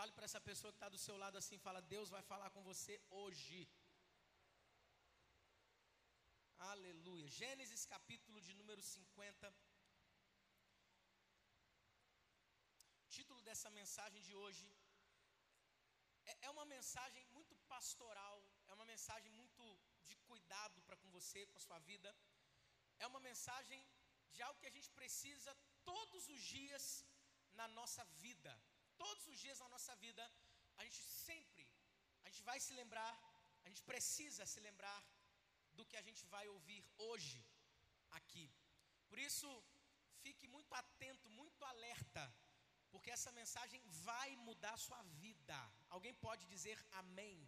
Fale para essa pessoa que está do seu lado assim, fala, Deus vai falar com você hoje. Aleluia. Gênesis capítulo de número 50. título dessa mensagem de hoje é, é uma mensagem muito pastoral, é uma mensagem muito de cuidado para com você, com a sua vida. É uma mensagem de algo que a gente precisa todos os dias na nossa vida. Todos os dias na nossa vida, a gente sempre, a gente vai se lembrar, a gente precisa se lembrar do que a gente vai ouvir hoje aqui. Por isso, fique muito atento, muito alerta, porque essa mensagem vai mudar a sua vida. Alguém pode dizer amém?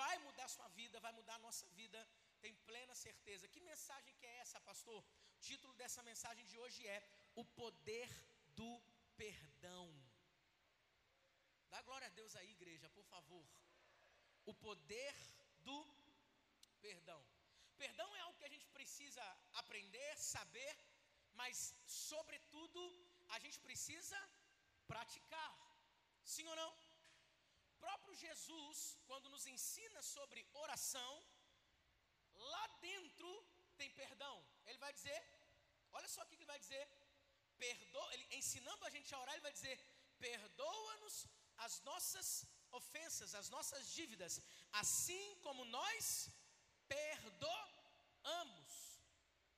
Vai mudar a sua vida, vai mudar a nossa vida, tem plena certeza. Que mensagem que é essa, pastor? O título dessa mensagem de hoje é O Poder do Perdão. Dá glória a Deus aí, igreja, por favor. O poder do perdão. Perdão é algo que a gente precisa aprender, saber, mas, sobretudo, a gente precisa praticar. Sim ou não? O próprio Jesus, quando nos ensina sobre oração, lá dentro tem perdão. Ele vai dizer, olha só o que ele vai dizer. Perdoa, ele ensinando a gente a orar, ele vai dizer: "Perdoa-nos as nossas ofensas, as nossas dívidas, assim como nós perdoamos.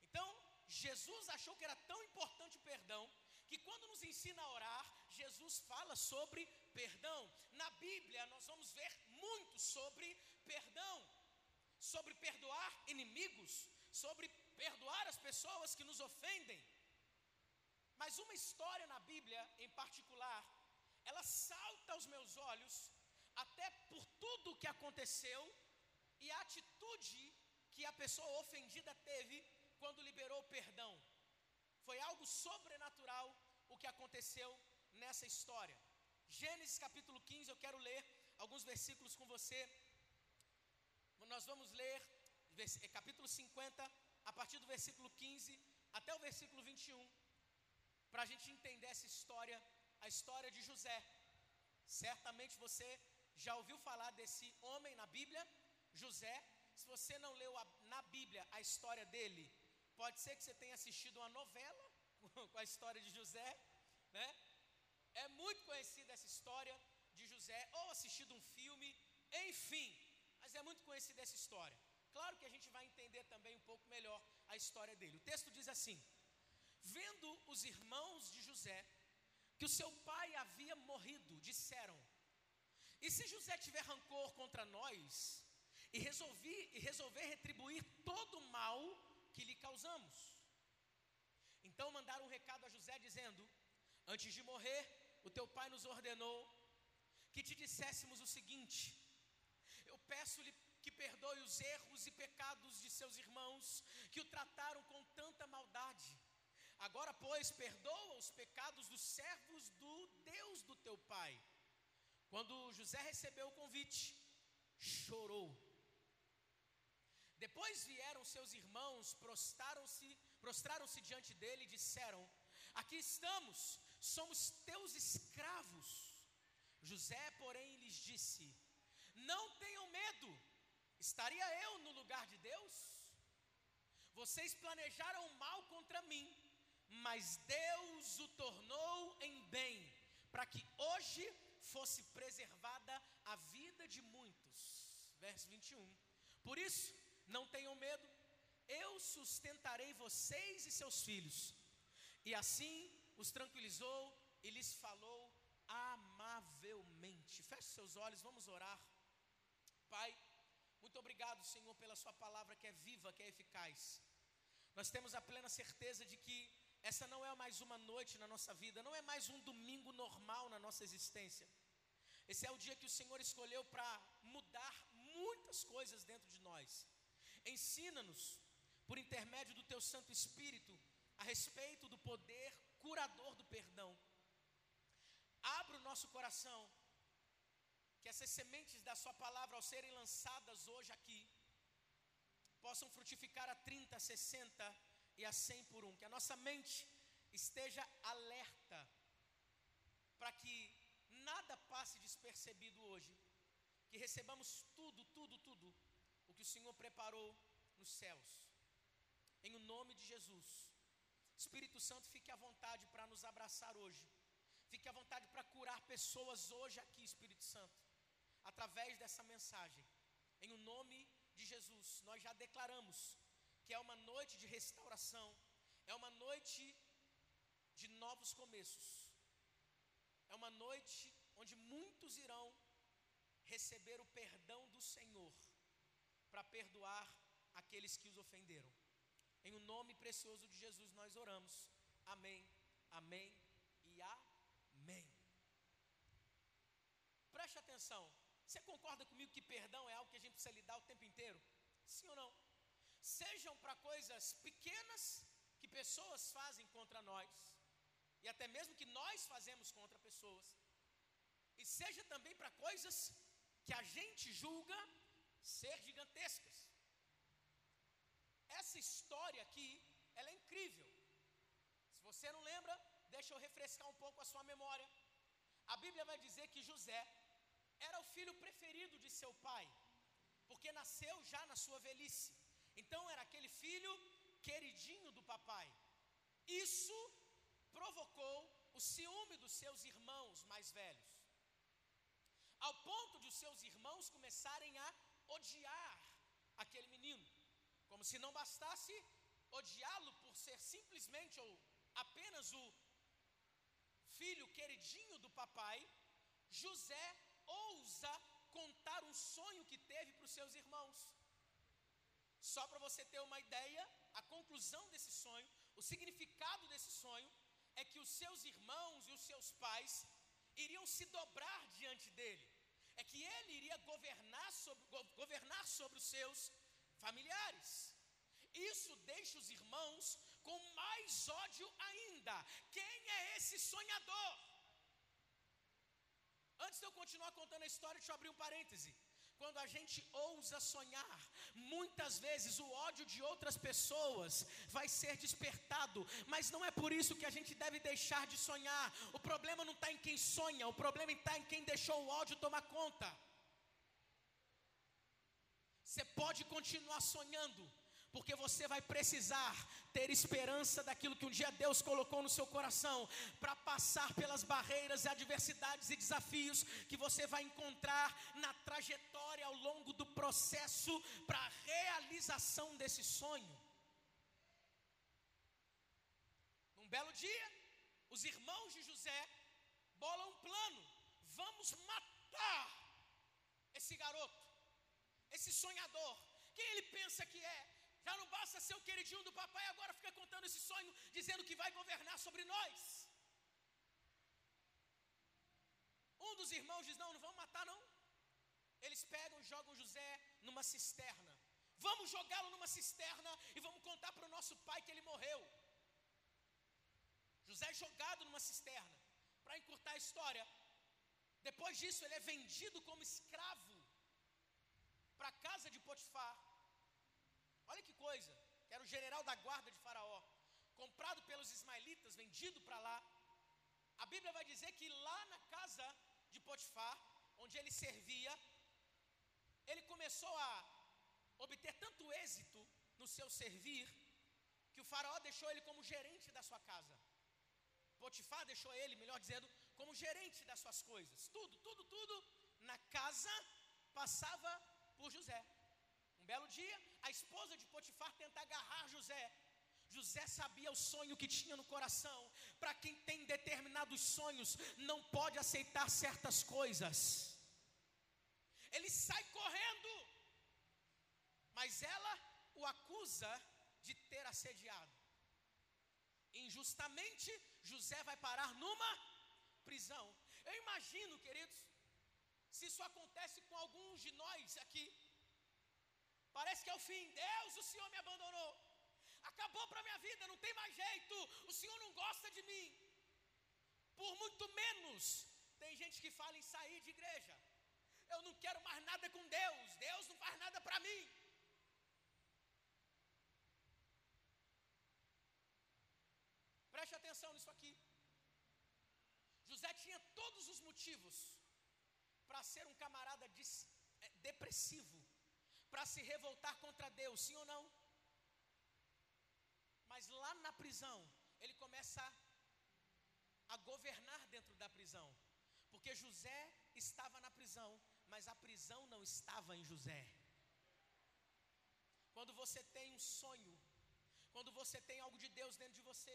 Então, Jesus achou que era tão importante o perdão, que quando nos ensina a orar, Jesus fala sobre perdão. Na Bíblia, nós vamos ver muito sobre perdão, sobre perdoar inimigos, sobre perdoar as pessoas que nos ofendem. Mas uma história na Bíblia, em particular, ela salta aos meus olhos, até por tudo o que aconteceu e a atitude que a pessoa ofendida teve quando liberou o perdão. Foi algo sobrenatural o que aconteceu nessa história. Gênesis capítulo 15, eu quero ler alguns versículos com você. Nós vamos ler é, capítulo 50, a partir do versículo 15 até o versículo 21, para a gente entender essa história, a história de José. Certamente você já ouviu falar desse homem na Bíblia, José, se você não leu a, na Bíblia a história dele, pode ser que você tenha assistido uma novela com a história de José, né? É muito conhecida essa história de José, ou assistido um filme, enfim, mas é muito conhecida essa história. Claro que a gente vai entender também um pouco melhor a história dele. O texto diz assim: Vendo os irmãos de José que o seu pai havia morrido, disseram: E se José tiver rancor contra nós, e, resolvi, e resolver retribuir todo o mal que lhe causamos. Então mandaram um recado a José dizendo: Antes de morrer, o teu pai nos ordenou que te disséssemos o seguinte: Eu peço-lhe que perdoe os erros e pecados de seus irmãos que o trataram com tanta maldade. Agora, pois, perdoa os pecados dos servos do Deus do teu pai. Quando José recebeu o convite, chorou depois vieram seus irmãos, prostraram-se, prostraram-se diante dele e disseram: Aqui estamos, somos teus escravos. José, porém, lhes disse: Não tenham medo, estaria eu no lugar de Deus? Vocês planejaram mal contra mim, mas Deus o tornou em bem, para que hoje fosse preservada a vida de muitos. Verso 21. Por isso, não tenham medo, eu sustentarei vocês e seus filhos. E assim os tranquilizou e lhes falou amavelmente. Feche seus olhos, vamos orar. Pai, muito obrigado, Senhor, pela Sua palavra que é viva, que é eficaz. Nós temos a plena certeza de que essa não é mais uma noite na nossa vida, não é mais um domingo normal na nossa existência. Esse é o dia que o Senhor escolheu para mudar muitas coisas dentro de nós. Ensina-nos, por intermédio do Teu Santo Espírito, a respeito do poder curador do perdão. Abra o nosso coração, que essas sementes da Sua palavra, ao serem lançadas hoje aqui, possam frutificar a 30, a 60 e a 100 por um. Que a nossa mente esteja alerta, para que nada passe despercebido hoje, que recebamos tudo, tudo, tudo, o que o Senhor preparou nos céus, em o nome de Jesus. Espírito Santo, fique à vontade para nos abraçar hoje, fique à vontade para curar pessoas hoje aqui, Espírito Santo, através dessa mensagem, em o nome de Jesus. Nós já declaramos que é uma noite de restauração, é uma noite de novos começos, é uma noite onde muitos irão receber o perdão do Senhor para perdoar aqueles que os ofenderam. Em o nome precioso de Jesus nós oramos. Amém, amém e amém. Preste atenção. Você concorda comigo que perdão é algo que a gente precisa lidar o tempo inteiro? Sim ou não? Sejam para coisas pequenas que pessoas fazem contra nós, e até mesmo que nós fazemos contra pessoas, e seja também para coisas que a gente julga ser gigantescas. Essa história aqui, ela é incrível. Se você não lembra, deixa eu refrescar um pouco a sua memória. A Bíblia vai dizer que José era o filho preferido de seu pai, porque nasceu já na sua velhice. Então era aquele filho queridinho do papai. Isso provocou o ciúme dos seus irmãos mais velhos, ao ponto de os seus irmãos começarem a odiar aquele menino, como se não bastasse odiá-lo por ser simplesmente ou apenas o filho queridinho do papai, José ousa contar um sonho que teve para os seus irmãos. Só para você ter uma ideia, a conclusão desse sonho, o significado desse sonho, é que os seus irmãos e os seus pais iriam se dobrar diante dele, é que ele iria governar sobre, governar sobre os seus familiares. Isso deixa os irmãos com mais ódio ainda. Quem é esse sonhador? Antes de eu continuar contando a história, deixa eu abrir um parêntese. Quando a gente ousa sonhar, muitas vezes o ódio de outras pessoas vai ser despertado, mas não é por isso que a gente deve deixar de sonhar. O problema não está em quem sonha, o problema está em quem deixou o ódio tomar conta. Você pode continuar sonhando, porque você vai precisar ter esperança daquilo que um dia Deus colocou no seu coração, para passar pelas barreiras, adversidades e desafios que você vai encontrar na trajetória ao longo do processo para a realização desse sonho. Num belo dia, os irmãos de José bolam um plano: vamos matar esse garoto, esse sonhador. Quem ele pensa que é? Já não basta ser o queridinho do papai, agora fica contando esse sonho, dizendo que vai governar sobre nós. Um dos irmãos diz: Não, não vamos matar, não. Eles pegam e jogam José numa cisterna. Vamos jogá-lo numa cisterna e vamos contar para o nosso pai que ele morreu. José é jogado numa cisterna. Para encurtar a história, depois disso ele é vendido como escravo para a casa de Potifar. Olha que coisa, que era o general da guarda de Faraó, comprado pelos ismaelitas, vendido para lá. A Bíblia vai dizer que lá na casa de Potifar, onde ele servia, ele começou a obter tanto êxito no seu servir, que o Faraó deixou ele como gerente da sua casa. Potifar deixou ele, melhor dizendo, como gerente das suas coisas. Tudo, tudo, tudo na casa passava por José. Um belo dia, a esposa de Potifar tenta agarrar José. José sabia o sonho que tinha no coração. Para quem tem determinados sonhos, não pode aceitar certas coisas. Ele sai correndo, mas ela o acusa de ter assediado. Injustamente, José vai parar numa prisão. Eu imagino, queridos, se isso acontece com alguns de nós aqui, Parece que é o fim. Deus, o Senhor me abandonou. Acabou para minha vida, não tem mais jeito. O Senhor não gosta de mim. Por muito menos, tem gente que fala em sair de igreja. Eu não quero mais nada com Deus. Deus não faz nada para mim. Preste atenção nisso aqui. José tinha todos os motivos para ser um camarada é, depressivo, para se revoltar contra Deus, sim ou não? Mas lá na prisão, ele começa a governar dentro da prisão, porque José estava na prisão, mas a prisão não estava em José. Quando você tem um sonho, quando você tem algo de Deus dentro de você,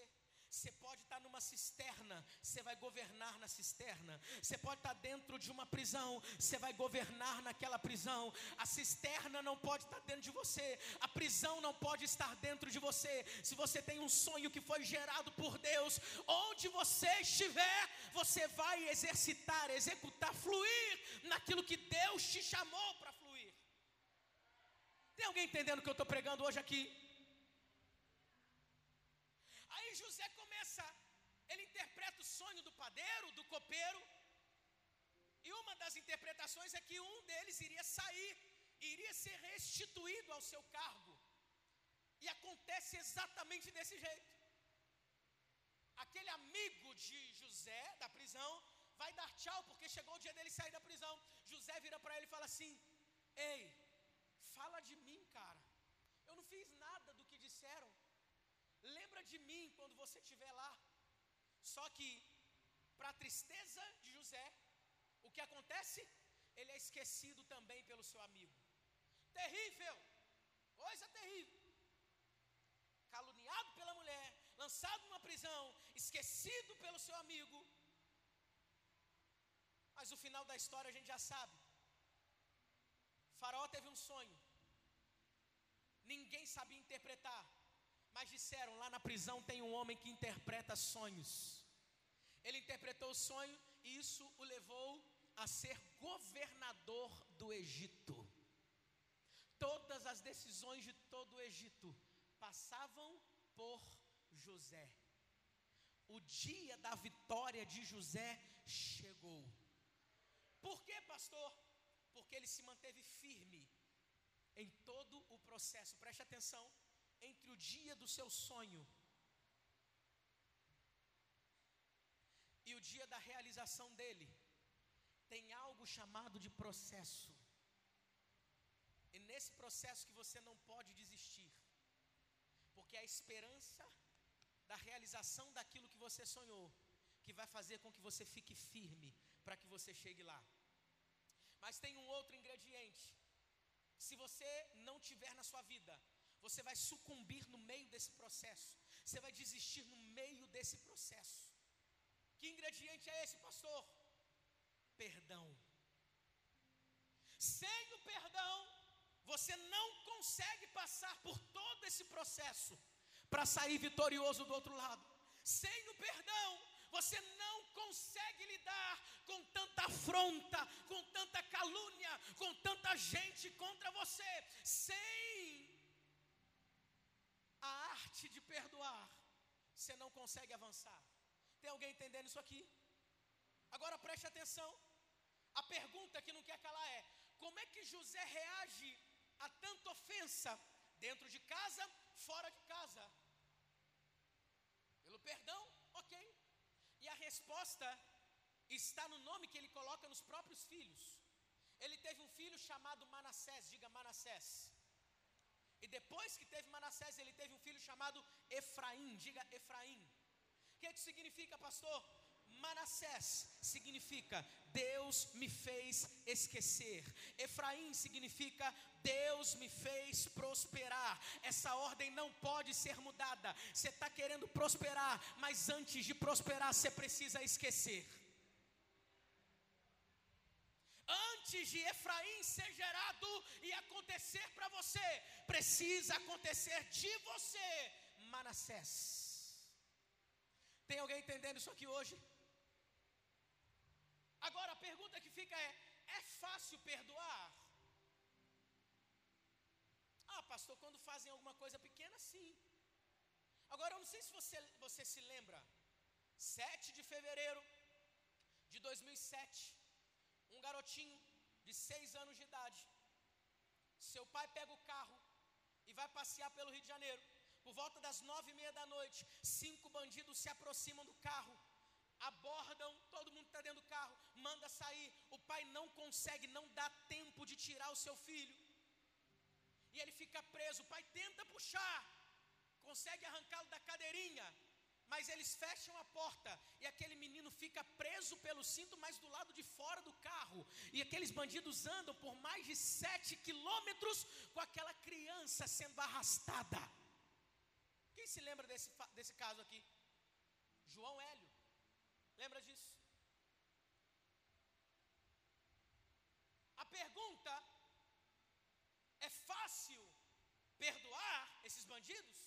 você pode estar numa cisterna, você vai governar na cisterna. Você pode estar dentro de uma prisão, você vai governar naquela prisão. A cisterna não pode estar dentro de você, a prisão não pode estar dentro de você. Se você tem um sonho que foi gerado por Deus, onde você estiver, você vai exercitar, executar, fluir naquilo que Deus te chamou para fluir. Tem alguém entendendo o que eu estou pregando hoje aqui? Aí José começa, ele interpreta o sonho do padeiro, do copeiro, e uma das interpretações é que um deles iria sair, iria ser restituído ao seu cargo. E acontece exatamente desse jeito. Aquele amigo de José, da prisão, vai dar tchau porque chegou o dia dele sair da prisão. José vira para ele e fala assim: Ei, fala de mim, cara. Eu não fiz nada do que disseram. Lembra de mim quando você estiver lá. Só que, para a tristeza de José, o que acontece? Ele é esquecido também pelo seu amigo. Terrível, coisa terrível. Caluniado pela mulher, lançado numa prisão, esquecido pelo seu amigo. Mas o final da história a gente já sabe. faraó teve um sonho. Ninguém sabia interpretar. Mas disseram: lá na prisão tem um homem que interpreta sonhos. Ele interpretou o sonho e isso o levou a ser governador do Egito. Todas as decisões de todo o Egito passavam por José. O dia da vitória de José chegou. Por que, pastor? Porque ele se manteve firme em todo o processo. Preste atenção entre o dia do seu sonho e o dia da realização dele, tem algo chamado de processo. E nesse processo que você não pode desistir, porque é a esperança da realização daquilo que você sonhou, que vai fazer com que você fique firme para que você chegue lá. Mas tem um outro ingrediente. Se você não tiver na sua vida você vai sucumbir no meio desse processo. Você vai desistir no meio desse processo. Que ingrediente é esse, pastor? Perdão. Sem o perdão, você não consegue passar por todo esse processo para sair vitorioso do outro lado. Sem o perdão, você não consegue lidar com tanta afronta, com tanta calúnia, com tanta gente contra você. Sem arte de perdoar, você não consegue avançar. Tem alguém entendendo isso aqui? Agora preste atenção. A pergunta que não quer calar é: como é que José reage a tanta ofensa dentro de casa, fora de casa? Pelo perdão, ok. E a resposta está no nome que ele coloca nos próprios filhos. Ele teve um filho chamado Manassés, diga Manassés. E depois que teve Manassés, ele teve um filho chamado Efraim. Diga Efraim. O que, é que significa, pastor? Manassés significa Deus me fez esquecer. Efraim significa Deus me fez prosperar. Essa ordem não pode ser mudada. Você está querendo prosperar, mas antes de prosperar, você precisa esquecer antes de Efraim ser gerado e acontecer para você, precisa acontecer de você, Manassés. Tem alguém entendendo isso aqui hoje? Agora a pergunta que fica é: é fácil perdoar? Ah, pastor, quando fazem alguma coisa pequena, sim. Agora eu não sei se você, você se lembra, 7 de fevereiro de 2007, um garotinho de seis anos de idade. Seu pai pega o carro e vai passear pelo Rio de Janeiro. Por volta das nove e meia da noite, cinco bandidos se aproximam do carro, abordam, todo mundo está dentro do carro, manda sair, o pai não consegue, não dá tempo de tirar o seu filho. E ele fica preso. O pai tenta puxar, consegue arrancá-lo da cadeirinha, mas eles fecham a porta e aquele menino fica preso pelo cinto, mas do lado de fora do carro. E aqueles bandidos andam por mais de sete quilômetros com aquela criança sendo arrastada. Quem se lembra desse, desse caso aqui? João Hélio. Lembra disso? A pergunta é fácil perdoar esses bandidos?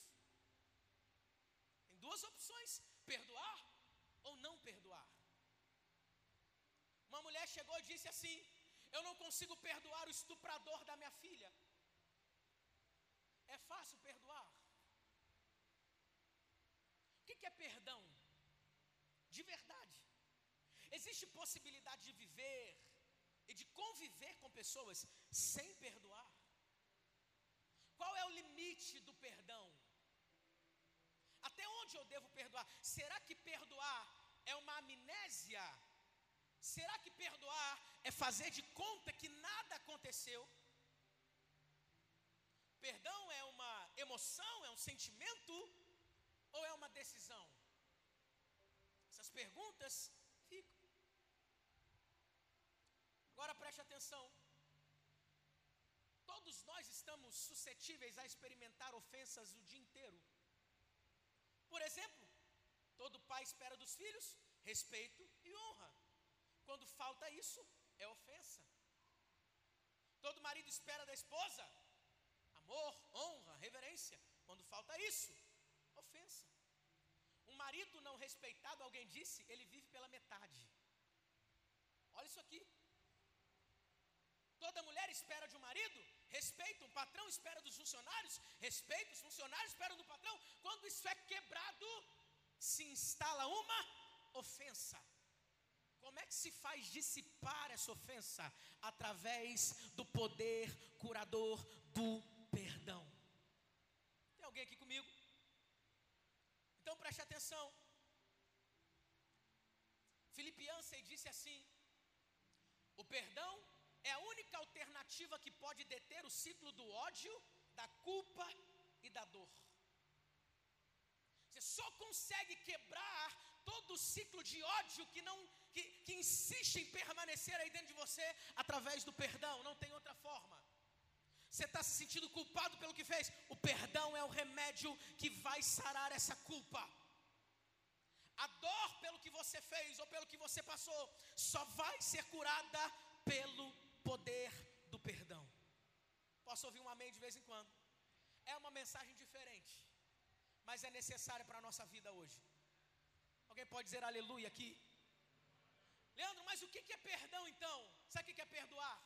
Duas opções: perdoar ou não perdoar. Uma mulher chegou e disse assim: Eu não consigo perdoar o estuprador da minha filha. É fácil perdoar. O que é perdão? De verdade. Existe possibilidade de viver e de conviver com pessoas sem perdoar? Qual é o limite do perdão? Onde eu devo perdoar? Será que perdoar é uma amnésia? Será que perdoar é fazer de conta que nada aconteceu? Perdão é uma emoção, é um sentimento ou é uma decisão? Essas perguntas ficam. Agora preste atenção. Todos nós estamos suscetíveis a experimentar ofensas o dia inteiro. Por exemplo, todo pai espera dos filhos respeito e honra. Quando falta isso, é ofensa. Todo marido espera da esposa amor, honra, reverência. Quando falta isso, ofensa. Um marido não respeitado, alguém disse, ele vive pela metade. Olha isso aqui. Toda mulher espera de um marido respeito, um patrão espera dos funcionários respeito, os funcionários esperam do patrão. Quando isso é quebrado, se instala uma ofensa. Como é que se faz dissipar essa ofensa? Através do poder curador do perdão. Tem alguém aqui comigo? Então preste atenção. Filipe Ansem disse assim: o perdão é a única alternativa que pode deter o ciclo do ódio, da culpa e da dor. Você só consegue quebrar todo o ciclo de ódio que não que, que insiste em permanecer aí dentro de você através do perdão, não tem outra forma. Você está se sentindo culpado pelo que fez? O perdão é o remédio que vai sarar essa culpa. A dor pelo que você fez ou pelo que você passou só vai ser curada pelo poder do perdão. Posso ouvir um amém de vez em quando? É uma mensagem diferente, mas é necessária para a nossa vida hoje. Alguém pode dizer aleluia aqui? Leandro, mas o que é perdão então? Sabe o que é perdoar?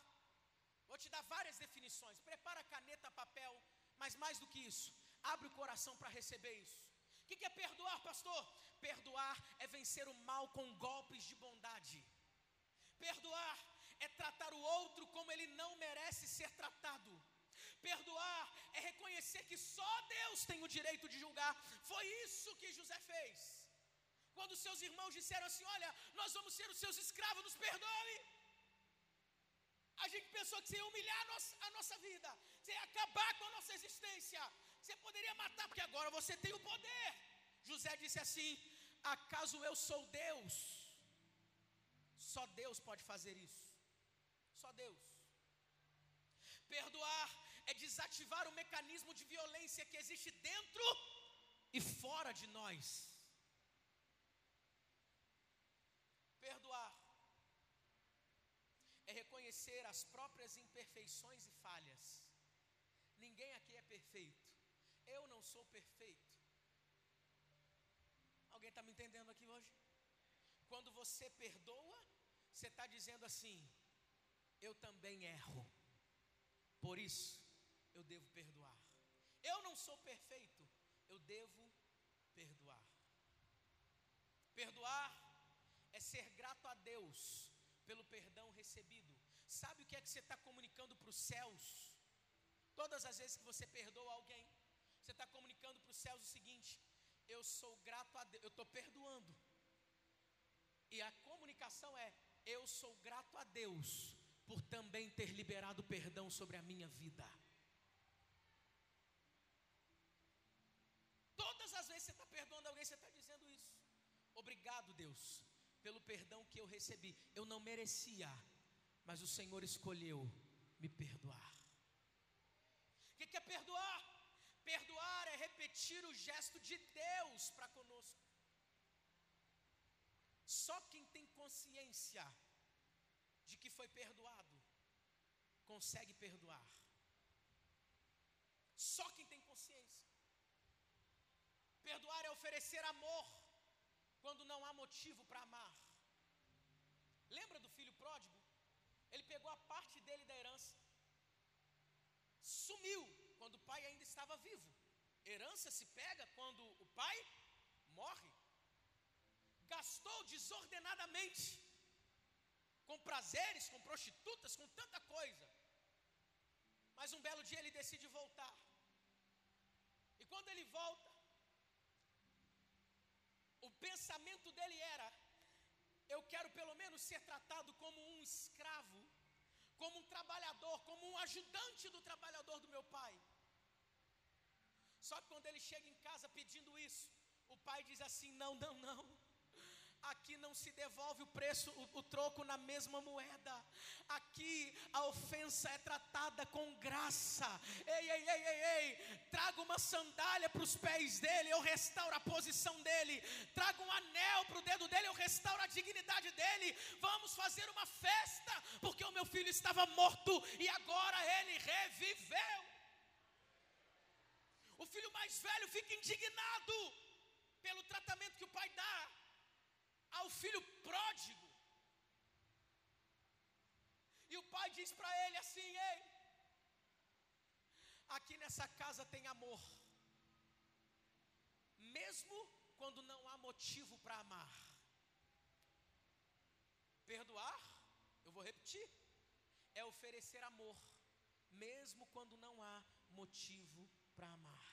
Vou te dar várias definições. Prepara caneta, papel, mas mais do que isso, abre o coração para receber isso. O que é perdoar, pastor? Perdoar é vencer o mal com golpes de bondade. Perdoar é tratar o outro como ele não merece ser tratado. Perdoar é reconhecer que só Deus tem o direito de julgar. Foi isso que José fez. Quando seus irmãos disseram assim: Olha, nós vamos ser os seus escravos, nos perdoe. A gente pensou que você ia humilhar a nossa, a nossa vida, você ia acabar com a nossa existência, você poderia matar, porque agora você tem o poder. José disse assim: Acaso eu sou Deus? Só Deus pode fazer isso. Só Deus. Perdoar é desativar o mecanismo de violência que existe dentro e fora de nós. Perdoar é reconhecer as próprias imperfeições e falhas. Ninguém aqui é perfeito. Eu não sou perfeito. Alguém está me entendendo aqui hoje? Quando você perdoa, você está dizendo assim: eu também erro. Por isso, eu devo perdoar. Eu não sou perfeito, eu devo perdoar. Perdoar é ser grato a Deus pelo perdão recebido. Sabe o que é que você está comunicando para os céus? Todas as vezes que você perdoa alguém, você está comunicando para os céus o seguinte: eu sou grato a Deus, eu estou perdoando. E a comunicação é: eu sou grato a Deus por também ter liberado perdão sobre a minha vida. Todas as vezes que você está perdoando alguém, você está dizendo isso. Obrigado, Deus, pelo perdão que eu recebi. Eu não merecia, mas o Senhor escolheu me perdoar. O que, é perdoar? Perdoar é repetir o gesto de Deus para conosco. Só quem tem consciência de que foi perdoado consegue perdoar. Só quem tem consciência. Perdoar é oferecer amor quando não há motivo para amar. Lembra do filho pródigo? Ele pegou a parte dele da herança, sumiu quando o pai ainda estava vivo. Herança se pega quando o pai morre. Gastou desordenadamente, com prazeres, com prostitutas, com tanta coisa. Mas um belo dia ele decide voltar. E quando ele volta, o pensamento dele era: eu quero pelo menos ser tratado como um escravo, como um trabalhador, como um ajudante do trabalhador do meu pai. Só que quando ele chega em casa pedindo isso, o pai diz assim: não, não, não. Aqui não se devolve o preço, o, o, troco na mesma moeda. Aqui a ofensa é tratada com graça. Ei, ei, ei, ei, ei. Traga uma sandália para os pés dele, eu restauro a posição dele. Traga um anel para o dedo dele, eu restauro a dignidade dele. Vamos fazer uma festa, porque o meu filho estava morto e agora ele reviveu. O filho mais velho fica indignado pelo tratamento que o pai dá ao filho pródigo. E o pai diz para ele assim: Ei, aqui nessa casa tem amor, mesmo quando não há motivo para amar. Perdoar, eu vou repetir, é oferecer amor, mesmo quando não há motivo para amar.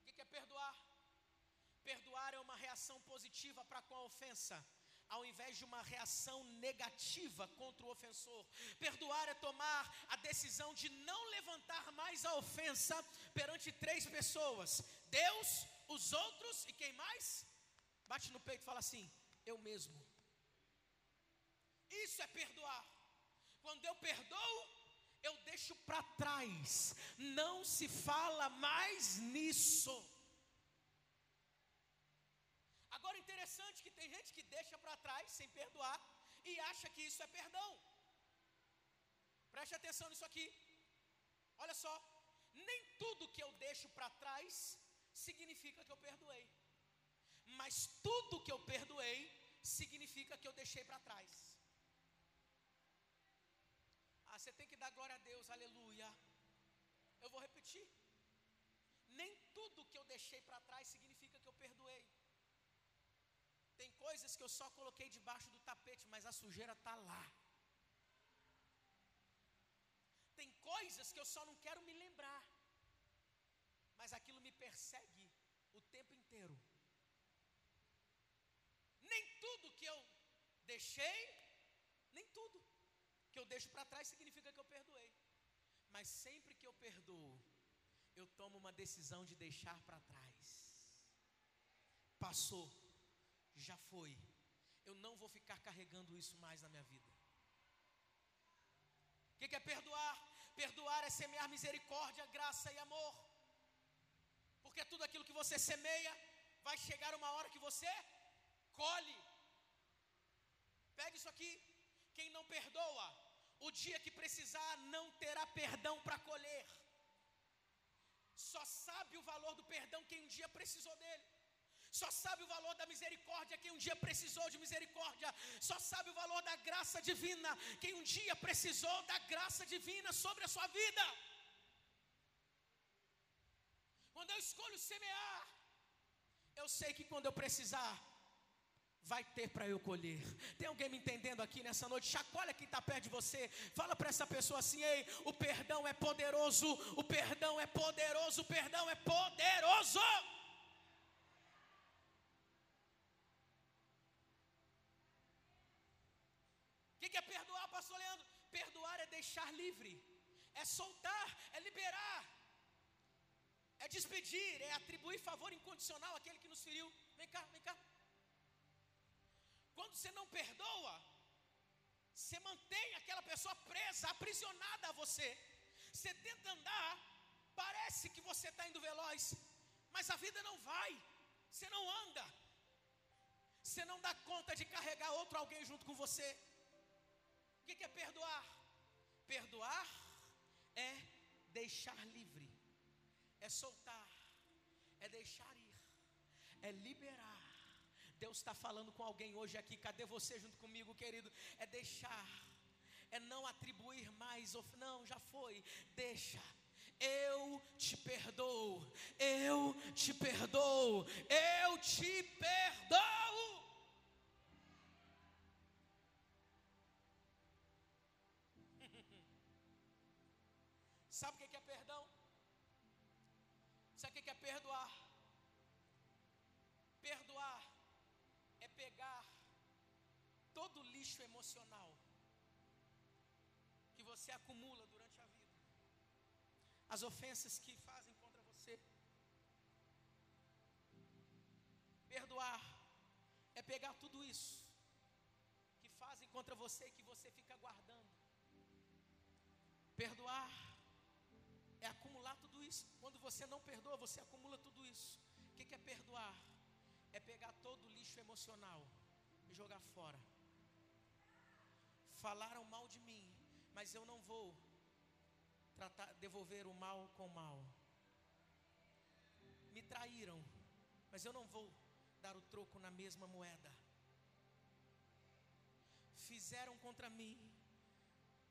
O que é perdoar? Perdoar é uma reação positiva para com a ofensa, ao invés de uma reação negativa contra o ofensor. Perdoar é tomar a decisão de não levantar mais a ofensa perante três pessoas: Deus, os outros e quem mais? Bate no peito e fala assim: Eu mesmo. Isso é perdoar. Quando eu perdoo, eu deixo para trás, não se fala mais nisso. Agora interessante que gente que deixa para trás sem perdoar e acha que isso é perdão. Preste atenção nisso aqui. Olha só, nem tudo que eu deixo para trás significa que eu perdoei. Mas tudo que eu perdoei significa que eu deixei para trás. Ah, você tem que dar glória a Deus, aleluia. Eu vou repetir. Nem tudo que eu deixei para trás significa que eu perdoei. Tem coisas que eu só coloquei debaixo do tapete, mas a sujeira está lá. Tem coisas que eu só não quero me lembrar, mas aquilo me persegue o tempo inteiro. Nem tudo que eu deixei, nem tudo que eu deixo para trás significa que eu perdoei. Mas sempre que eu perdoo, eu tomo uma decisão de deixar para trás. Passou já foi. Eu não vou ficar carregando isso mais na minha vida. O que, que é perdoar? Perdoar é semear misericórdia, graça e amor. Porque tudo aquilo que você semeia, vai chegar uma hora que você colhe. Pegue isso aqui. Quem não perdoa, o dia que precisar, não terá perdão para colher. Só sabe o valor do perdão quem um dia precisou dele. Só sabe o valor da misericórdia quem um dia precisou de misericórdia. Só sabe o valor da graça divina quem um dia precisou da graça divina sobre a sua vida. Quando eu escolho semear, eu sei que quando eu precisar, vai ter para eu colher. Tem alguém me entendendo aqui nessa noite? Chacoalha quem está perto de você. Fala para essa pessoa assim: ei, o perdão é poderoso, o perdão é poderoso, o perdão é poderoso. O que é perdoar, pastor Leandro? Perdoar é deixar livre, é soltar, é liberar, é despedir, é atribuir favor incondicional àquele que nos feriu. Vem cá, vem cá. Quando você não perdoa, você mantém aquela pessoa presa, aprisionada a você. Você tenta andar, parece que você está indo veloz, mas a vida não vai, você não anda, você não dá conta de carregar outro alguém junto com você. O que é perdoar? Perdoar é deixar livre, é soltar, é deixar ir, é liberar. Deus está falando com alguém hoje aqui, cadê você junto comigo, querido? É deixar, é não atribuir mais, não, já foi, deixa. Eu te perdoo, eu te perdoo, eu te perdoo. Que é perdão? Sabe o que é perdoar? Perdoar é pegar todo o lixo emocional que você acumula durante a vida, as ofensas que fazem contra você. Perdoar é pegar tudo isso que fazem contra você e que você fica guardando. Perdoar é acumular tudo isso. Quando você não perdoa, você acumula tudo isso. O que é perdoar? É pegar todo o lixo emocional e jogar fora. Falaram mal de mim, mas eu não vou tratar, devolver o mal com o mal. Me traíram, mas eu não vou dar o troco na mesma moeda. Fizeram contra mim,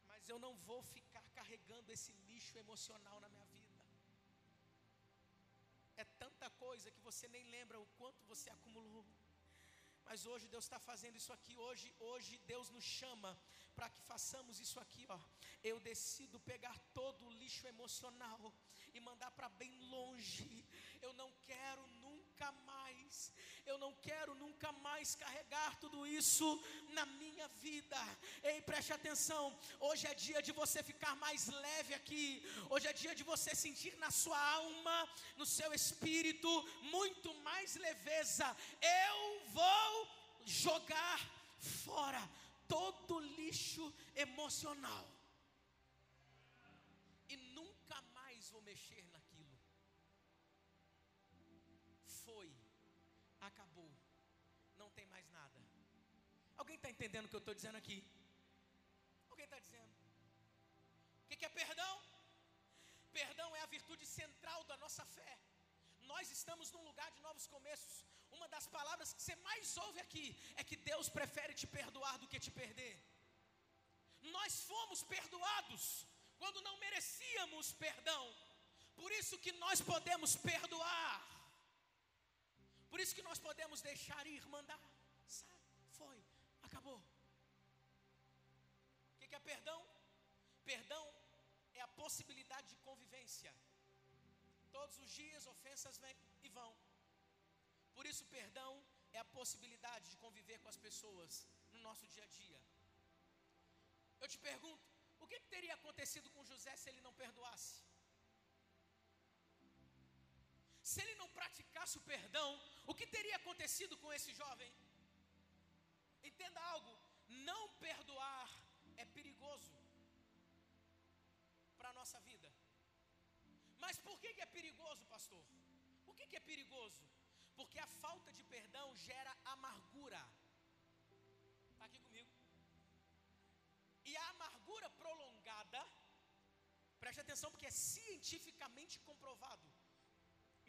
mas eu não vou ficar carregando esse lixo emocional na minha vida. É tanta coisa que você nem lembra o quanto você acumulou. Mas hoje Deus está fazendo isso aqui. Hoje, hoje Deus nos chama para que façamos isso aqui. Ó. Eu decido pegar todo o lixo emocional e mandar para bem longe. Eu não quero nunca mais. Eu não quero nunca mais carregar tudo isso na minha vida. Ei, preste atenção. Hoje é dia de você ficar mais leve aqui. Hoje é dia de você sentir na sua alma, no seu espírito, muito mais leveza. Eu vou jogar fora todo lixo emocional. Alguém está entendendo o que eu estou dizendo aqui? Alguém está dizendo? O que é perdão? Perdão é a virtude central da nossa fé. Nós estamos num lugar de novos começos. Uma das palavras que você mais ouve aqui é que Deus prefere te perdoar do que te perder. Nós fomos perdoados quando não merecíamos perdão. Por isso que nós podemos perdoar. Por isso que nós podemos deixar ir, mandar. Acabou. O que é perdão? Perdão é a possibilidade de convivência. Todos os dias ofensas vêm e vão. Por isso, perdão é a possibilidade de conviver com as pessoas no nosso dia a dia. Eu te pergunto, o que teria acontecido com José se ele não perdoasse? Se ele não praticasse o perdão, o que teria acontecido com esse jovem? Entenda algo: não perdoar é perigoso para a nossa vida. Mas por que, é perigoso, pastor? Por que, que é perigoso? Porque a falta de perdão gera amargura. Está aqui comigo. E a amargura prolongada, preste atenção, porque é cientificamente comprovado,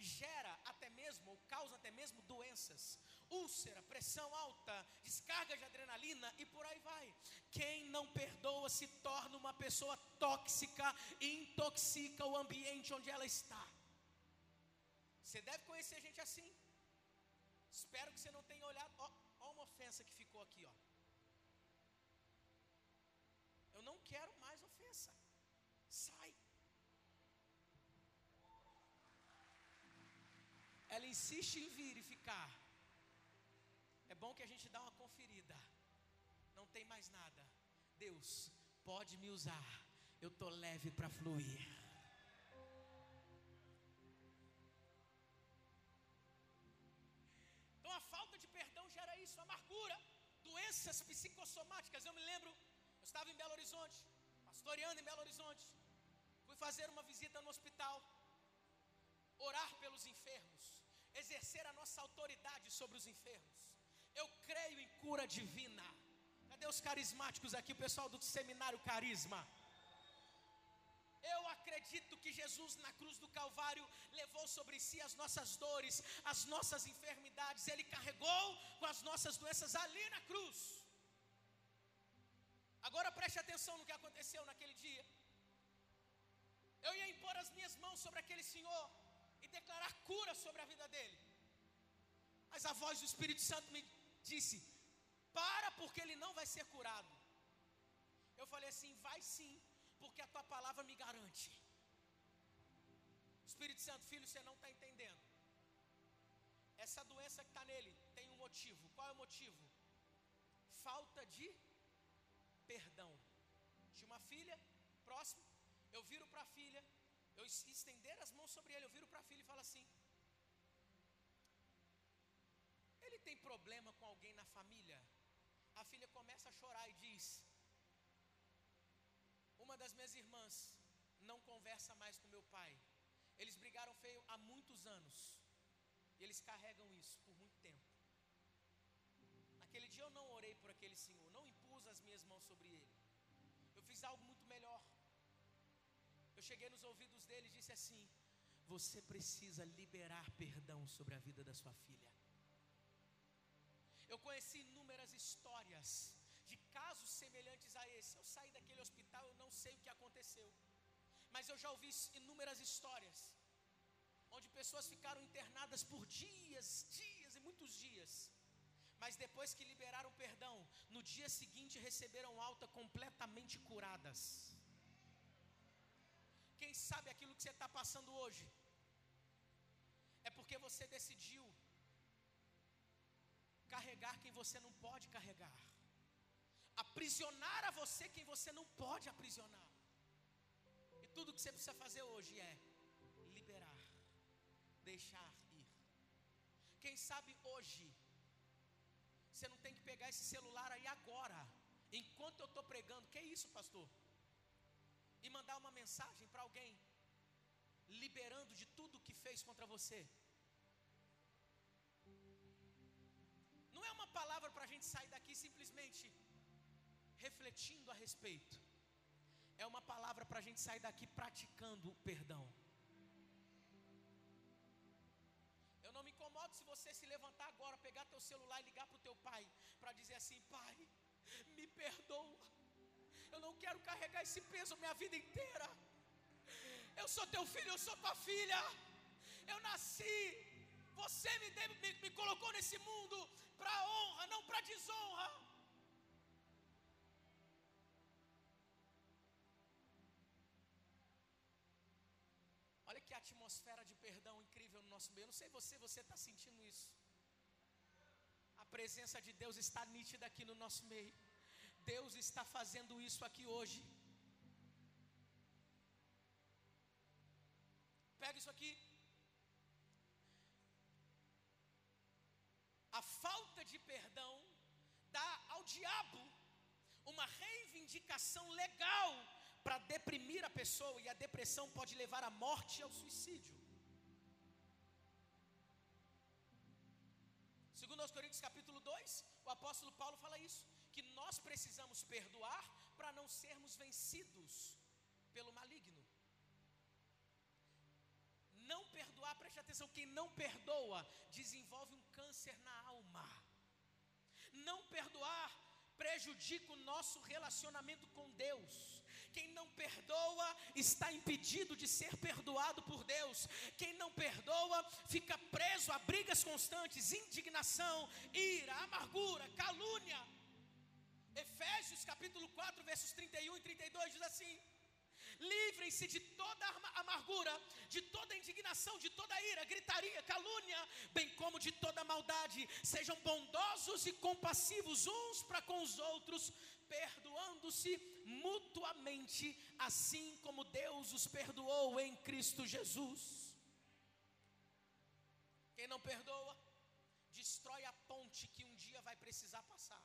gera até mesmo, ou causa até mesmo doenças, úlcera, pressão alta, descarga de adrenalina e por aí vai. Quem não perdoa se torna uma pessoa tóxica e intoxica o ambiente onde ela está. Você deve conhecer gente assim. Espero que você não tenha olhado. Ó, ó uma ofensa que ficou aqui, ó. Eu não quero Ela insiste em vir e ficar. É bom que a gente dá uma conferida. Não tem mais nada. Deus, pode me usar, eu estou leve para fluir. Então a falta de perdão gera isso, amargura, doenças psicossomáticas. Eu me lembro, eu estava em Belo Horizonte, pastoreando em Belo Horizonte, fui fazer uma visita no hospital, orar pelos enfermos, exercer a nossa autoridade sobre os enfermos. Eu creio em cura divina. Cadê os carismáticos aqui, o pessoal do seminário Carisma? Eu acredito que Jesus na cruz do Calvário levou sobre si as nossas dores, as nossas enfermidades, Ele carregou com as nossas doenças ali na cruz. Agora preste atenção no que aconteceu naquele dia. Eu ia impor as minhas mãos sobre aquele senhor e declarar cura sobre a vida dele. Mas a voz do Espírito Santo me disse: Para, porque ele não vai ser curado. Eu falei assim: Vai sim, porque a tua palavra me garante. Espírito Santo, filho, você não está entendendo. Essa doença que está nele tem um motivo. Qual é o motivo? Falta de perdão. De uma filha, próximo, eu viro para a filha, eu estender as mãos sobre ele, eu viro para a filha e falo assim: Ele tem problema com alguém na família? A filha começa a chorar e diz: Uma das minhas irmãs não conversa mais com meu pai. Eles brigaram feio há muitos anos. E eles carregam isso por muito tempo. Naquele dia eu não orei por aquele senhor, não impus as minhas mãos sobre ele. Eu fiz algo muito melhor. Eu cheguei nos ouvidos dele e disse assim: Você precisa liberar perdão sobre a vida da sua filha. Eu conheci inúmeras histórias de casos semelhantes a esse. Eu saí daquele hospital, eu não sei o que aconteceu. Mas eu já ouvi inúmeras histórias onde pessoas ficaram internadas por dias, dias e muitos dias. Mas depois que liberaram perdão, no dia seguinte receberam alta completamente curadas. Quem sabe aquilo que você está passando hoje é porque você decidiu carregar quem você não pode carregar, aprisionar a você quem você não pode aprisionar. E tudo que você precisa fazer hoje é liberar, deixar ir. Quem sabe hoje você não tem que pegar esse celular aí agora, enquanto eu estou pregando. Que isso, pastor? E mandar uma mensagem para alguém, liberando de tudo que fez contra você. Não é uma palavra para a gente sair daqui simplesmente refletindo a respeito. É uma palavra para a gente sair daqui praticando o perdão. Eu não me incomodo se você se levantar agora, pegar teu celular e ligar para o teu pai, para dizer assim: Pai, me perdoa. Eu não quero carregar esse peso minha vida inteira. Eu sou teu filho, eu sou tua filha. Eu nasci, você me, deve, me, me colocou nesse mundo para honra, não para desonra. Olha que atmosfera de perdão incrível no nosso meio. Eu não sei você, você está sentindo isso. A presença de Deus está nítida aqui no nosso meio. Deus está fazendo isso aqui hoje. Pega isso aqui. A falta de perdão dá ao diabo uma reivindicação legal para deprimir a pessoa, e a depressão pode levar à morte e ao suicídio. Segundo aos Coríntios capítulo 2, o apóstolo Paulo fala isso, nós precisamos perdoar para não sermos vencidos pelo maligno. Não perdoar, preste atenção, quem não perdoa desenvolve um câncer na alma. Não perdoar prejudica o nosso relacionamento com Deus. Quem não perdoa está impedido de ser perdoado por Deus. Quem não perdoa fica preso a brigas constantes, indignação, ira, amargura, calúnia. Efésios capítulo 4, versos 31 e 32 diz assim: Livrem-se de toda amargura, de toda indignação, de toda ira, gritaria, calúnia, bem como de toda maldade. Sejam bondosos e compassivos uns para com os outros, perdoando-se mutuamente, assim como Deus os perdoou em Cristo Jesus. Quem não perdoa, destrói a ponte que um dia vai precisar passar.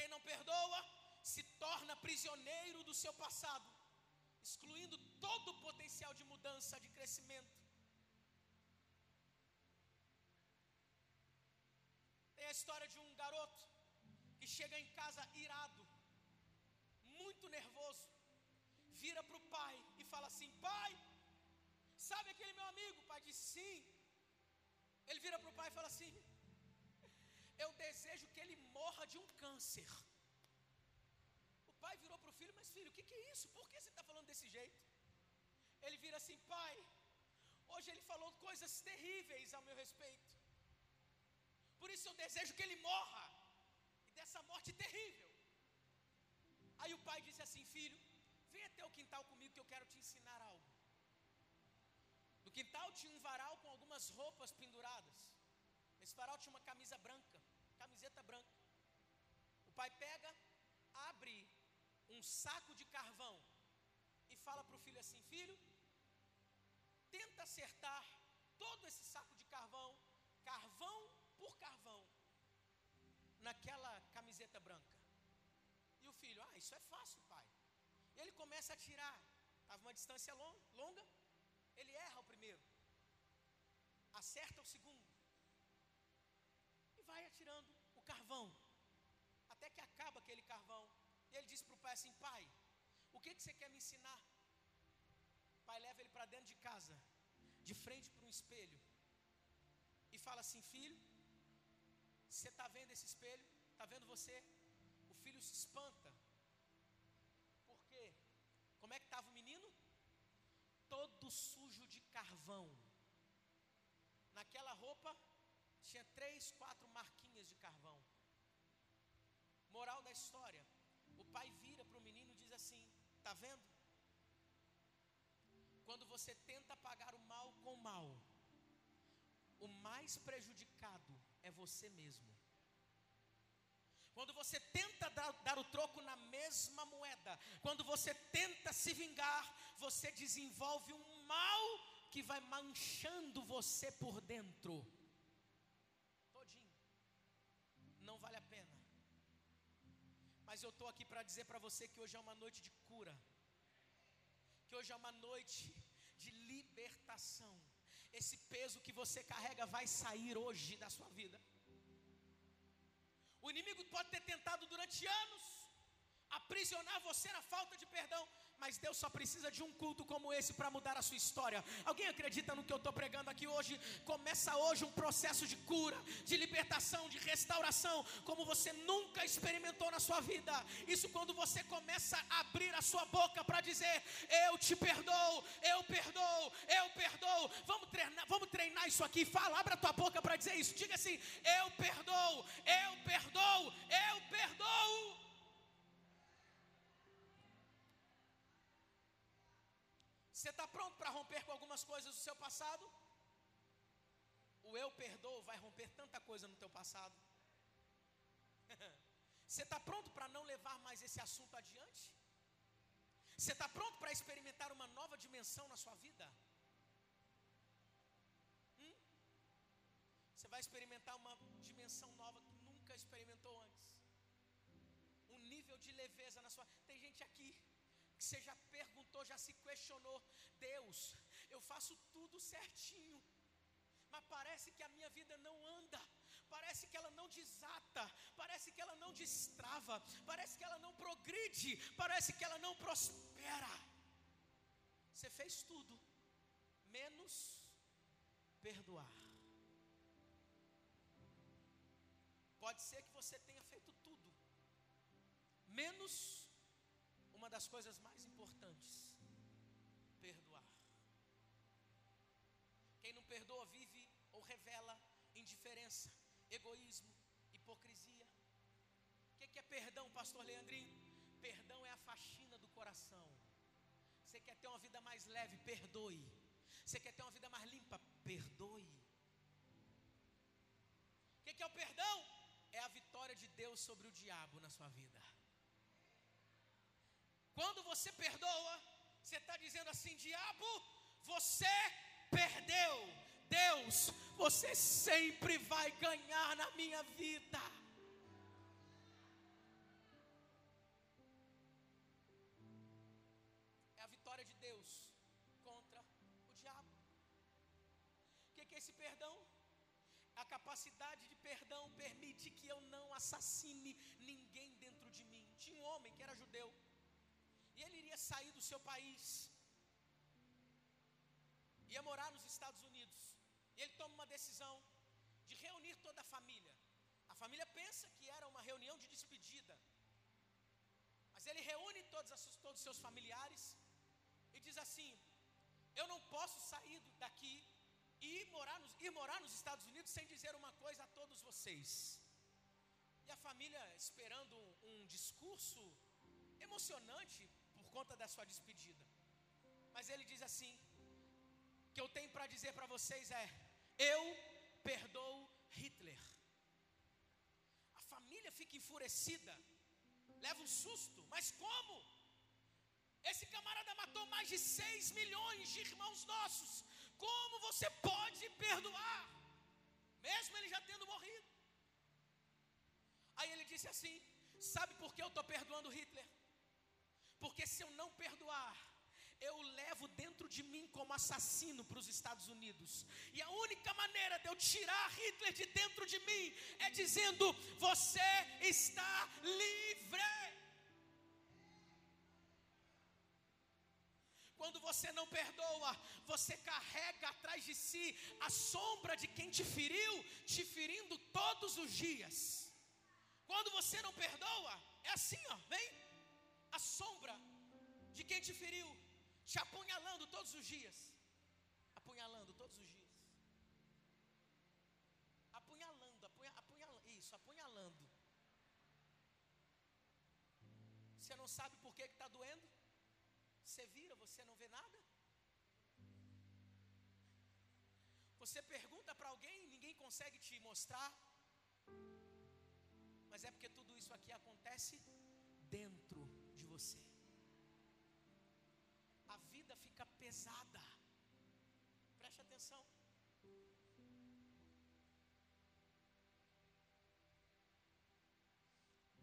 Quem não perdoa, se torna prisioneiro do seu passado, excluindo todo o potencial de mudança, de crescimento. Tem a história de um garoto que chega em casa irado, muito nervoso, vira para o pai e fala assim: Pai, sabe aquele meu amigo? O pai diz: Sim. Ele vira para o pai e fala assim: Eu desejo que ele morra de um câncer. O pai virou para o filho: Mas filho, o que, que é isso? Por que você está falando desse jeito? Ele vira assim: Pai, hoje ele falou coisas terríveis ao meu respeito. Por isso eu desejo que ele morra. E dessa morte terrível. Aí o pai disse assim: Filho, vem até o quintal comigo que eu quero te ensinar algo. No quintal tinha um varal com algumas roupas penduradas. Esse varal tinha uma camisa branca, camiseta branca. O pai pega, abre um saco de carvão e fala para o filho assim: Filho, tenta acertar todo esse saco de carvão, carvão por carvão, naquela camiseta branca. E o filho, ah, isso é fácil, pai. Ele começa a tirar, estava uma distância longa, ele erra o primeiro, acerta o segundo, e vai atirando o carvão, até que acaba aquele carvão. E ele diz para o pai assim: Pai, o que, que você quer me ensinar? O pai leva ele para dentro de casa, de frente para um espelho, e fala assim: Filho, você está vendo esse espelho? Está vendo você? O filho se espanta. Por quê? Como é que estava o menino? Todo sujo de carvão. Naquela roupa tinha três, quatro marquinhas de carvão. Moral da história: pai vira para o menino e diz assim: Está vendo? Quando você tenta pagar o mal com o mal, o mais prejudicado é você mesmo. Quando você tenta dar, dar, o troco na mesma moeda, quando você tenta se vingar, você desenvolve um mal que vai manchando você por dentro. Todinho. Não vale a pena. Mas eu estou aqui para dizer para você que hoje é uma noite de cura, que hoje é uma noite de libertação esse peso que você carrega vai sair hoje da sua vida. O inimigo pode ter tentado durante anos aprisionar você na falta de perdão, mas Deus só precisa de um culto como esse para mudar a sua história. Alguém acredita no que eu estou pregando aqui hoje? Começa hoje um processo de cura, de libertação, de restauração, como você nunca experimentou na sua vida. Isso quando você começa a abrir a sua boca para dizer: Eu te perdoo, eu perdoo, eu perdoo. Vamos treinar, vamos treinar isso aqui. Fala, abra a tua boca para dizer isso. Diga assim: Eu perdoo, eu perdoo, eu perdoo. Você está pronto para romper com algumas coisas do seu passado? O eu perdoo vai romper tanta coisa no teu passado. Você está pronto para não levar mais esse assunto adiante? Você está pronto para experimentar uma nova dimensão na sua vida? Hum? Você vai experimentar uma dimensão nova que nunca experimentou antes. Um nível de leveza na sua. Tem gente aqui que você já perguntou, já se questionou: Deus, eu faço tudo certinho, mas parece que a minha vida não anda, parece que ela não desata, parece que ela não destrava, parece que ela não progride, parece que ela não prospera. Você fez tudo, menos perdoar. Pode ser que você tenha feito tudo, menos uma das coisas mais importantes: perdoar. Quem não perdoa vive ou revela indiferença, egoísmo, hipocrisia. O que é perdão, Pastor Leandrinho? Perdão é a faxina do coração. Você quer ter uma vida mais leve? Perdoe. Você quer ter uma vida mais limpa? Perdoe. O que é o perdão? É é a vitória de Deus sobre o diabo na sua vida. Quando você perdoa, você está dizendo assim: diabo, você perdeu. Deus, você sempre vai ganhar na minha vida. É a vitória de Deus contra o diabo. O que, é esse perdão? A capacidade de perdão permite que eu não assassine ninguém dentro de mim. Tinha um homem que era judeu, e ele iria sair do seu país, ia morar nos Estados Unidos, e ele toma uma decisão de reunir toda a família. A família pensa que era uma reunião de despedida, mas ele reúne todos, todos os seus familiares e diz assim: Eu não posso sair daqui e ir morar, nos, ir morar nos Estados Unidos sem dizer uma coisa a todos vocês. E a família esperando um, um discurso emocionante conta da sua despedida. Mas ele diz assim: que eu tenho para dizer para vocês é: eu perdoo Hitler. A família fica enfurecida, leva um susto, mas como? Esse camarada matou mais de 6 milhões de irmãos nossos. Como você pode perdoar? Mesmo ele já tendo morrido. Aí ele disse assim: Sabe por que eu estou perdoando Hitler? Se eu não perdoar, eu levo dentro de mim como assassino para os Estados Unidos. E a única maneira de eu tirar Hitler de dentro de mim é dizendo: Você está livre. Quando você não perdoa, você carrega atrás de si a sombra de quem te feriu, te ferindo todos os dias. Quando você não perdoa, é assim, ó, vem a sombra de quem te feriu, te apunhalando todos os dias. Apunhalando todos os dias. Apunhalando, apunha, apunhalando, isso, apunhalando. Você não sabe por que está doendo? Você vira, você não vê nada? Você pergunta para alguém, ninguém consegue te mostrar. Mas é porque tudo isso aqui acontece dentro de você. Pesada. Preste atenção.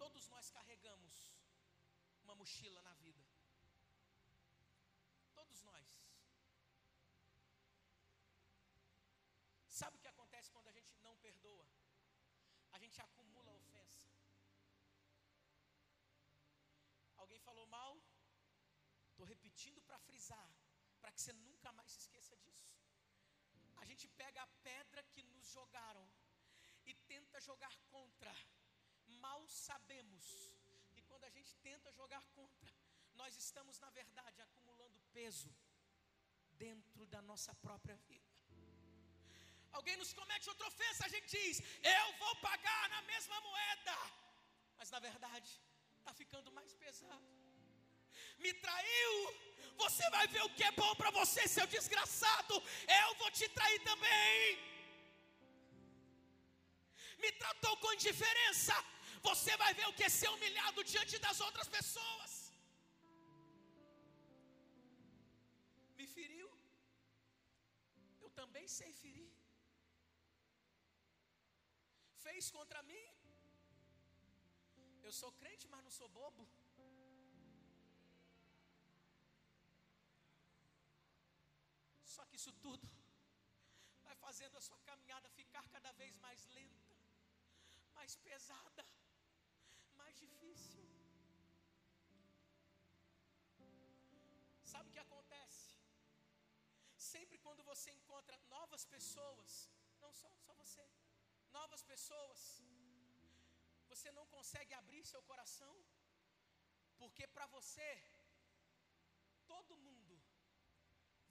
Todos nós carregamos uma mochila na vida. Todos nós. Sabe o que acontece quando a gente não perdoa? A gente acumula ofensa. Alguém falou mal? Estou repetindo para frisar, para que você nunca mais se esqueça disso. A gente pega a pedra que nos jogaram e tenta jogar contra. Mal sabemos que quando a gente tenta jogar contra, nós estamos, na verdade, acumulando peso dentro da nossa própria vida. Alguém nos comete outra ofensa, a gente diz, eu vou pagar na mesma moeda, mas na verdade, está ficando mais pesado. Me traiu, você vai ver o que é bom para você, seu desgraçado, eu vou te trair também. Me tratou com indiferença, você vai ver o que é ser humilhado diante das outras pessoas. Me feriu, eu também sei ferir. Fez contra mim, eu sou crente, mas não sou bobo. Só que isso tudo vai fazendo a sua caminhada ficar cada vez mais lenta, mais pesada, mais difícil. Sabe o que acontece? Sempre quando você encontra novas pessoas, não só, só você, novas pessoas, você não consegue abrir seu coração, porque para você, todo mundo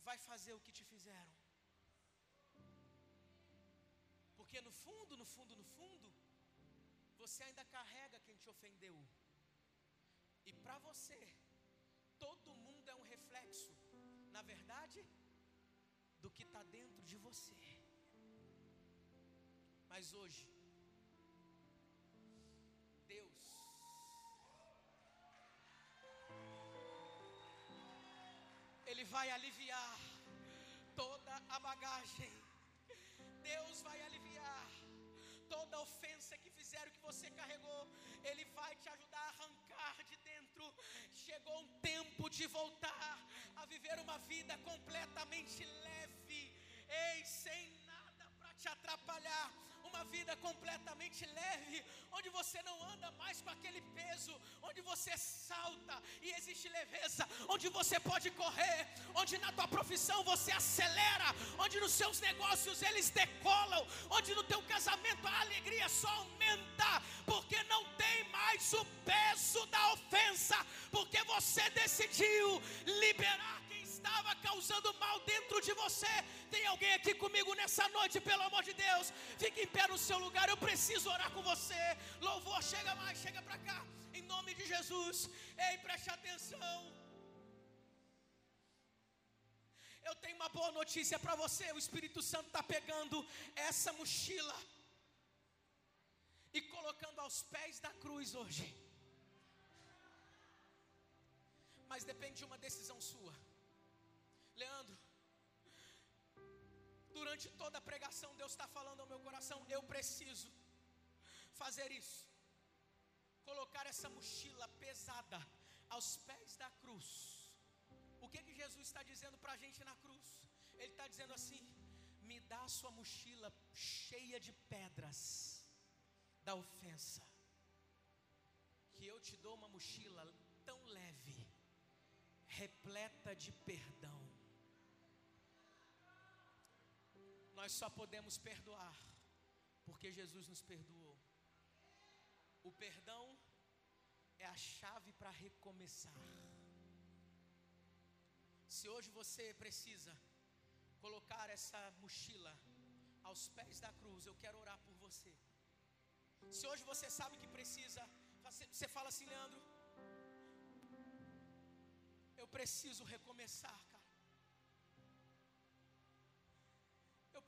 vai fazer o que te fizeram. Porque no fundo, no fundo, no fundo, você ainda carrega quem te ofendeu. E para você, todo mundo é um reflexo, na verdade, do que está dentro de você. Mas hoje, vai aliviar toda a bagagem. Deus vai aliviar toda ofensa que fizeram que você carregou. Ele vai te ajudar a arrancar de dentro. Chegou um tempo de voltar a viver uma vida completamente leve. Ei, sem nada para te atrapalhar uma vida completamente leve, onde você não anda mais com aquele peso, onde você salta e existe leveza, onde você pode correr, onde na tua profissão você acelera, onde nos seus negócios eles decolam, onde no teu casamento a alegria só aumenta, porque não tem mais o peso da ofensa, porque você decidiu liberar estava causando mal dentro de você. Tem alguém aqui comigo nessa noite, pelo amor de Deus? Fique em pé no seu lugar. Eu preciso orar com você. Louvor, chega mais, chega para cá. Em nome de Jesus. Ei, preste atenção. Eu tenho uma boa notícia para você. O Espírito Santo está pegando essa mochila e colocando aos pés da cruz hoje. Mas depende de uma decisão durante toda a pregação, Deus está falando ao meu coração: eu preciso fazer isso, colocar essa mochila pesada aos pés da cruz. O que, que Jesus está dizendo para a gente na cruz? Ele está dizendo assim: me dá a sua mochila cheia de pedras da ofensa, que eu te dou uma mochila tão leve, repleta de perdão Nós só podemos perdoar porque Jesus nos perdoou. O perdão é a chave para recomeçar. Se hoje você precisa colocar essa mochila aos pés da cruz, eu quero orar por você. Se hoje você sabe que precisa, você fala assim, Leandro, eu preciso recomeçar, cara.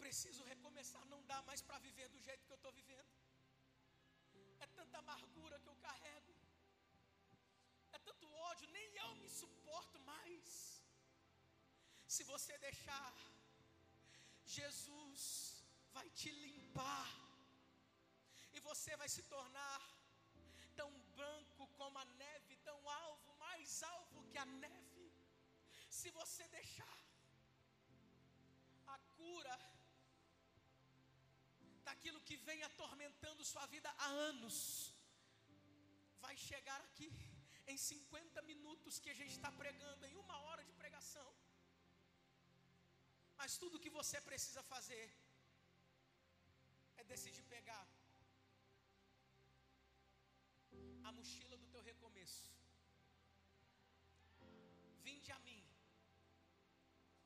Preciso recomeçar, não dá mais para viver do jeito que eu estou vivendo. É tanta amargura que eu carrego. É tanto ódio, nem eu me suporto mais. Se você deixar, Jesus vai te limpar. E você vai se tornar tão branco como a neve, tão alvo, mais alvo que a neve. Se você deixar a cura daquilo que vem atormentando sua vida há anos, vai chegar aqui em 50 minutos que a gente está pregando, em uma hora de pregação. Mas tudo que você precisa fazer é decidir pegar a mochila do teu recomeço. Vinde a mim.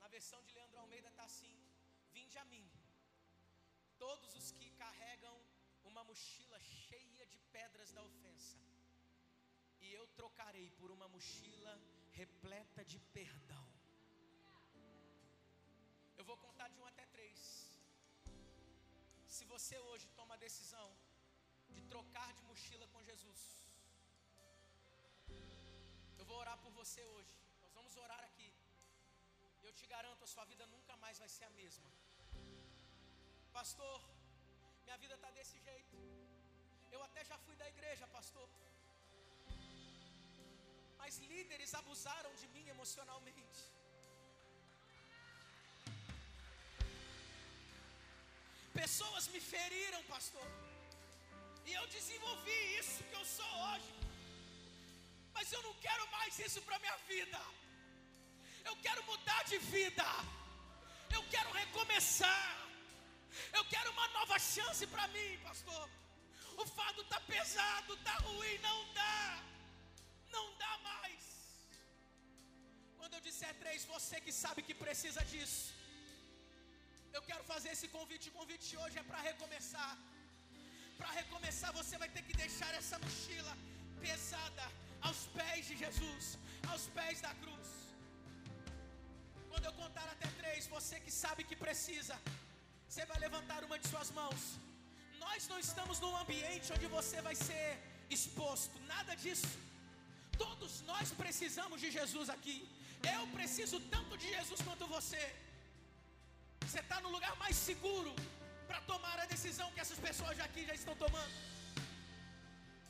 Na versão de Leandro Almeida está assim: Vinde a mim todos os que carregam uma mochila cheia de pedras da ofensa, e eu trocarei por uma mochila repleta de perdão. Eu vou contar de um até três. Se você hoje toma a decisão de trocar de mochila com Jesus, eu vou orar por você hoje. Nós vamos orar aqui. Eu te garanto, a sua vida nunca mais vai ser a mesma. Pastor, minha vida está desse jeito. Eu até já fui da igreja, pastor. Mas líderes abusaram de mim emocionalmente. Pessoas me feriram, pastor. E eu desenvolvi isso que eu sou hoje. Mas eu não quero mais isso para minha vida. Eu quero mudar de vida. Eu quero recomeçar. Eu quero uma nova chance para mim, pastor. O fardo está pesado, está ruim, não dá. Não dá mais. Quando eu disser três, você que sabe que precisa disso. Eu quero fazer esse convite. O convite hoje é para recomeçar. Para recomeçar, você vai ter que deixar essa mochila pesada aos pés de Jesus, aos pés da cruz. Quando eu contar até três, você que sabe que precisa, você vai levantar uma de suas mãos. Nós não estamos num ambiente onde você vai ser exposto, nada disso. Todos nós precisamos de Jesus aqui. Eu preciso tanto de Jesus quanto você. Você está no lugar mais seguro para tomar a decisão que essas pessoas aqui já estão tomando.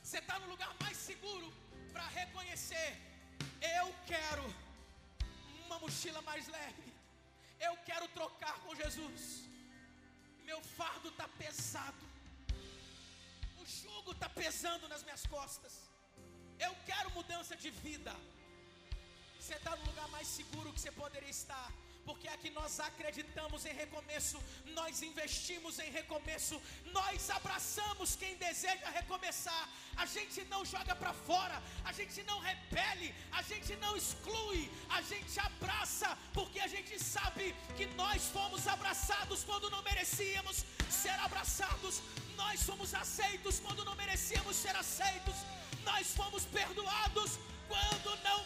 Você está no lugar mais seguro para reconhecer: eu quero uma mochila mais leve. Eu quero trocar com Jesus. Meu fardo está pesado. O jugo está pesando nas minhas costas. Eu quero mudança de vida. Você está no lugar mais seguro que você poderia estar porque aqui nós acreditamos em recomeço, nós investimos em recomeço, nós abraçamos quem deseja recomeçar. A gente não joga para fora, a gente não repele, a gente não exclui, a gente abraça, porque a gente sabe que nós fomos abraçados quando não merecíamos ser abraçados, nós fomos aceitos quando não merecíamos ser aceitos, nós fomos perdoados quando não